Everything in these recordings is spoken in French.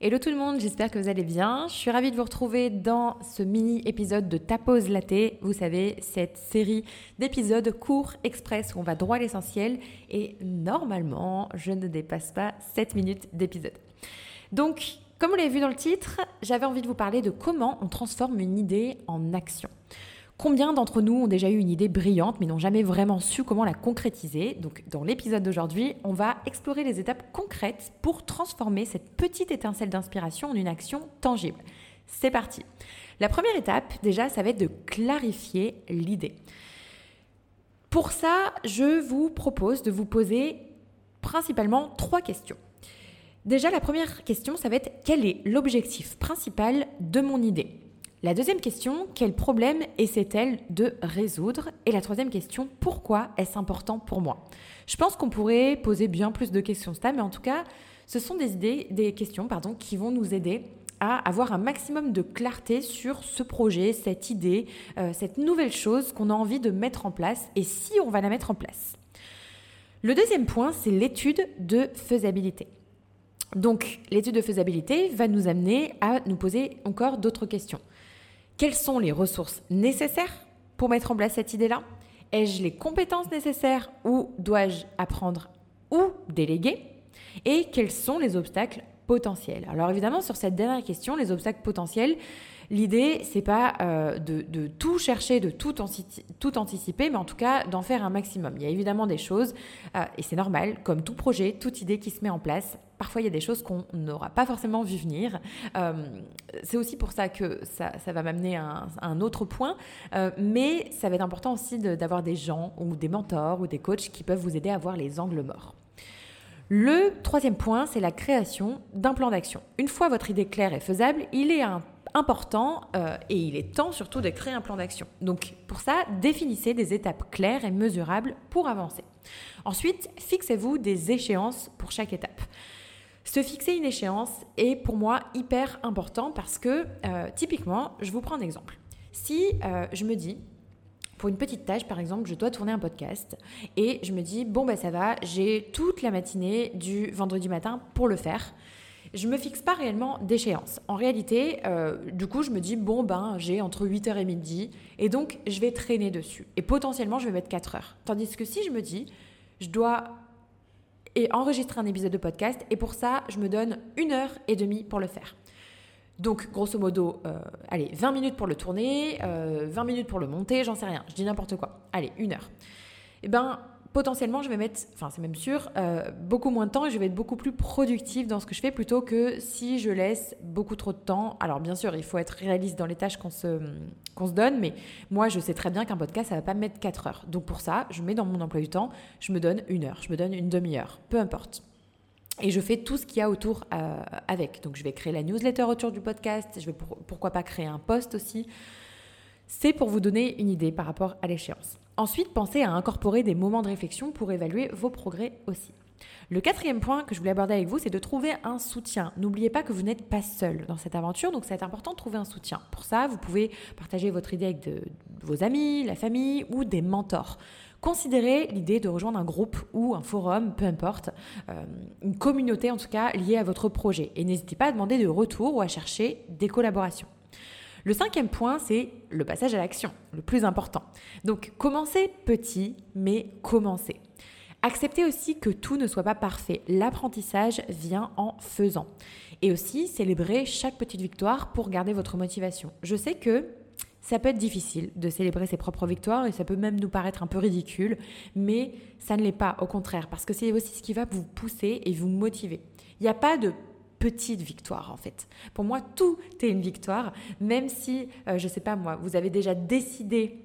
Hello tout le monde, j'espère que vous allez bien. Je suis ravie de vous retrouver dans ce mini épisode de Tapose Latte. Vous savez, cette série d'épisodes courts, express, où on va droit à l'essentiel. Et normalement, je ne dépasse pas 7 minutes d'épisode. Donc, comme vous l'avez vu dans le titre, j'avais envie de vous parler de comment on transforme une idée en action. Combien d'entre nous ont déjà eu une idée brillante mais n'ont jamais vraiment su comment la concrétiser? Donc dans l'épisode d'aujourd'hui, on va explorer les étapes concrètes pour transformer cette petite étincelle d'inspiration en une action tangible. C'est parti. La première étape, déjà, ça va être de clarifier l'idée. Pour ça, je vous propose de vous poser principalement trois questions. Déjà, la première question, ça va être quel est l'objectif principal de mon idée? La deuxième question, quel problème essaie-t-elle de résoudre? Et la troisième question, pourquoi est-ce important pour moi? Je pense qu'on pourrait poser bien plus de questions ça, mais en tout cas, ce sont des idées, des questions qui vont nous aider à avoir un maximum de clarté sur ce projet, cette idée, euh, cette nouvelle chose qu'on a envie de mettre en place et si on va la mettre en place. Le deuxième point, c'est l'étude de faisabilité. Donc, l'étude de faisabilité va nous amener à nous poser encore d'autres questions. Quelles sont les ressources nécessaires pour mettre en place cette idée-là? Ai-je les compétences nécessaires ou dois-je apprendre ou déléguer? Et quels sont les obstacles Alors évidemment, sur cette dernière question, les obstacles potentiels, L'idée, c'est pas euh, de, tout chercher, de tout, tout, anticiper, mais en tout cas d'en faire un maximum. Il y a évidemment des choses, euh, et c'est normal, comme tout projet, toute idée qui se met en place, parfois il y a des choses qu'on n'aura pas forcément vu venir. Euh, c'est aussi pour ça que ça, va m'amener à, un autre point, mais ça va être important aussi d'avoir des gens ou des mentors ou des coachs qui peuvent vous aider à voir les angles morts. Le troisième point, c'est la création d'un plan d'action. Une fois votre idée claire et faisable, il est important euh, et il est temps surtout de créer un plan d'action. Donc pour ça, définissez des étapes claires et mesurables pour avancer. Ensuite, fixez-vous des échéances pour chaque étape. Se fixer une échéance est pour moi hyper important parce que euh, typiquement, je vous prends un exemple. Si euh, je me dis, pour une petite tâche, par exemple, je dois tourner un podcast et je me dis, bon, ben ça va, j'ai toute la matinée du vendredi matin pour le faire je me fixe pas réellement d'échéance. En réalité, euh, du coup, je me dis, bon, ben, j'ai entre 8h et midi, et donc je vais traîner dessus. Et potentiellement, je vais mettre 4 heures. Tandis que si je me dis, je dois et enregistrer un épisode de podcast, et pour ça, je me donne une heure et demie pour le faire. Donc, grosso modo, euh, allez, 20 minutes pour le tourner, 20 euh, minutes pour le monter, j'en sais rien, je dis n'importe quoi. Allez, une heure. Eh ben, potentiellement, je vais mettre, enfin c'est même sûr, euh, beaucoup moins de temps et je vais être beaucoup plus productive dans ce que je fais plutôt que si je laisse beaucoup trop de temps. Alors bien sûr, il faut être réaliste dans les tâches qu'on se, se donne, mais moi je sais très bien qu'un podcast, ça va pas me mettre 4 heures. Donc pour ça, je mets dans mon emploi du temps, je me donne une heure, je me donne une demi-heure, peu importe. Et je fais tout ce qu'il y a autour euh, avec. Donc je vais créer la newsletter autour du podcast, je vais pourquoi pas créer un post aussi. C'est pour vous donner une idée par rapport à l'échéance. Ensuite, pensez à incorporer des moments de réflexion pour évaluer vos progrès aussi. Le quatrième point que je voulais aborder avec vous, c'est de trouver un soutien. N'oubliez pas que vous n'êtes pas seul dans cette aventure, donc c'est important de trouver un soutien. Pour ça, vous pouvez partager votre idée avec vos amis, la famille ou des mentors. Considérez l'idée de rejoindre un groupe ou un forum, peu importe, euh, une communauté en tout cas liée à votre projet. Et n'hésitez pas à demander de retour ou à chercher des collaborations. Le cinquième point, c'est le passage à l'action, le plus important. Donc, commencez petit, mais commencez. Acceptez aussi que tout ne soit pas parfait. L'apprentissage vient en faisant. Et aussi, célébrez chaque petite victoire pour garder votre motivation. Je sais que ça peut être difficile de célébrer ses propres victoires et ça peut même nous paraître un peu ridicule, mais ça ne l'est pas, au contraire, parce que c'est aussi ce qui va vous pousser et vous motiver. Il n'y a pas de petite victoire en fait. Pour moi, tout est une victoire, même si, euh, je ne sais pas moi, vous avez déjà décidé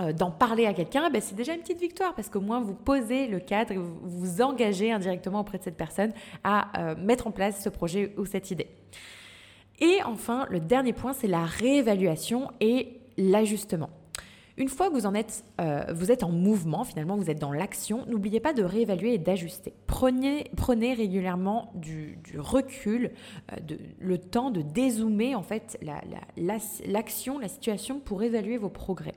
euh, d'en parler à quelqu'un, ben c'est déjà une petite victoire parce qu'au moins vous posez le cadre vous vous engagez indirectement auprès de cette personne à euh, mettre en place ce projet ou cette idée. Et enfin, le dernier point, c'est la réévaluation et l'ajustement. Une fois que vous en êtes, euh, vous êtes en mouvement, finalement, vous êtes dans l'action, n'oubliez pas de réévaluer et d'ajuster. Prenez, prenez régulièrement du, recul, euh, le temps de dézoomer en fait l'action, la, la, situation pour évaluer vos progrès.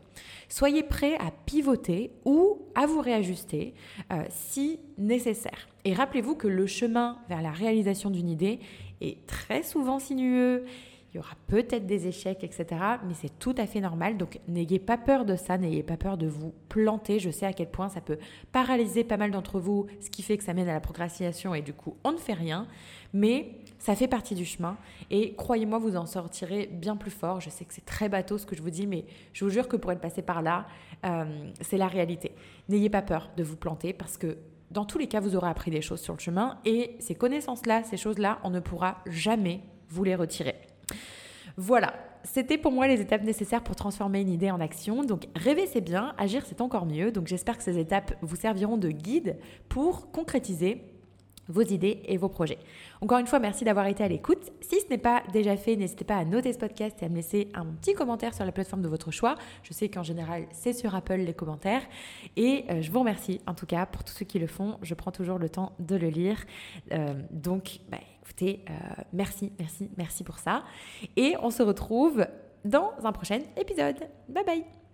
Soyez prêt à pivoter ou à vous réajuster euh, si nécessaire. Et rappelez-vous que le chemin vers la réalisation d'une idée est très souvent sinueux. Il y aura peut-être des échecs, etc. Mais c'est tout à fait normal. Donc n'ayez pas peur de ça, n'ayez pas peur de vous planter. Je sais à quel point ça peut paralyser pas mal d'entre vous, ce qui fait que ça mène à la procrastination et du coup on ne fait rien. Mais ça fait partie du chemin et croyez-moi, vous en sortirez bien plus fort. Je sais que c'est très bateau ce que je vous dis, mais je vous jure que pour être passé par là, euh, c'est la réalité. N'ayez pas peur de vous planter parce que dans tous les cas, vous aurez appris des choses sur le chemin et ces connaissances-là, ces choses-là, on ne pourra jamais vous les retirer. Voilà, c'était pour moi les étapes nécessaires pour transformer une idée en action. Donc rêver c'est bien, agir c'est encore mieux. Donc j'espère que ces étapes vous serviront de guide pour concrétiser vos idées et vos projets. Encore une fois, merci d'avoir été à l'écoute. Si ce n'est pas déjà fait, n'hésitez pas à noter ce podcast et à me laisser un petit commentaire sur la plateforme de votre choix. Je sais qu'en général, c'est sur Apple les commentaires. Et euh, je vous remercie en tout cas pour tous ceux qui le font. Je prends toujours le temps de le lire. Euh, donc, bah, écoutez, euh, merci, merci, merci pour ça. Et on se retrouve dans un prochain épisode. Bye bye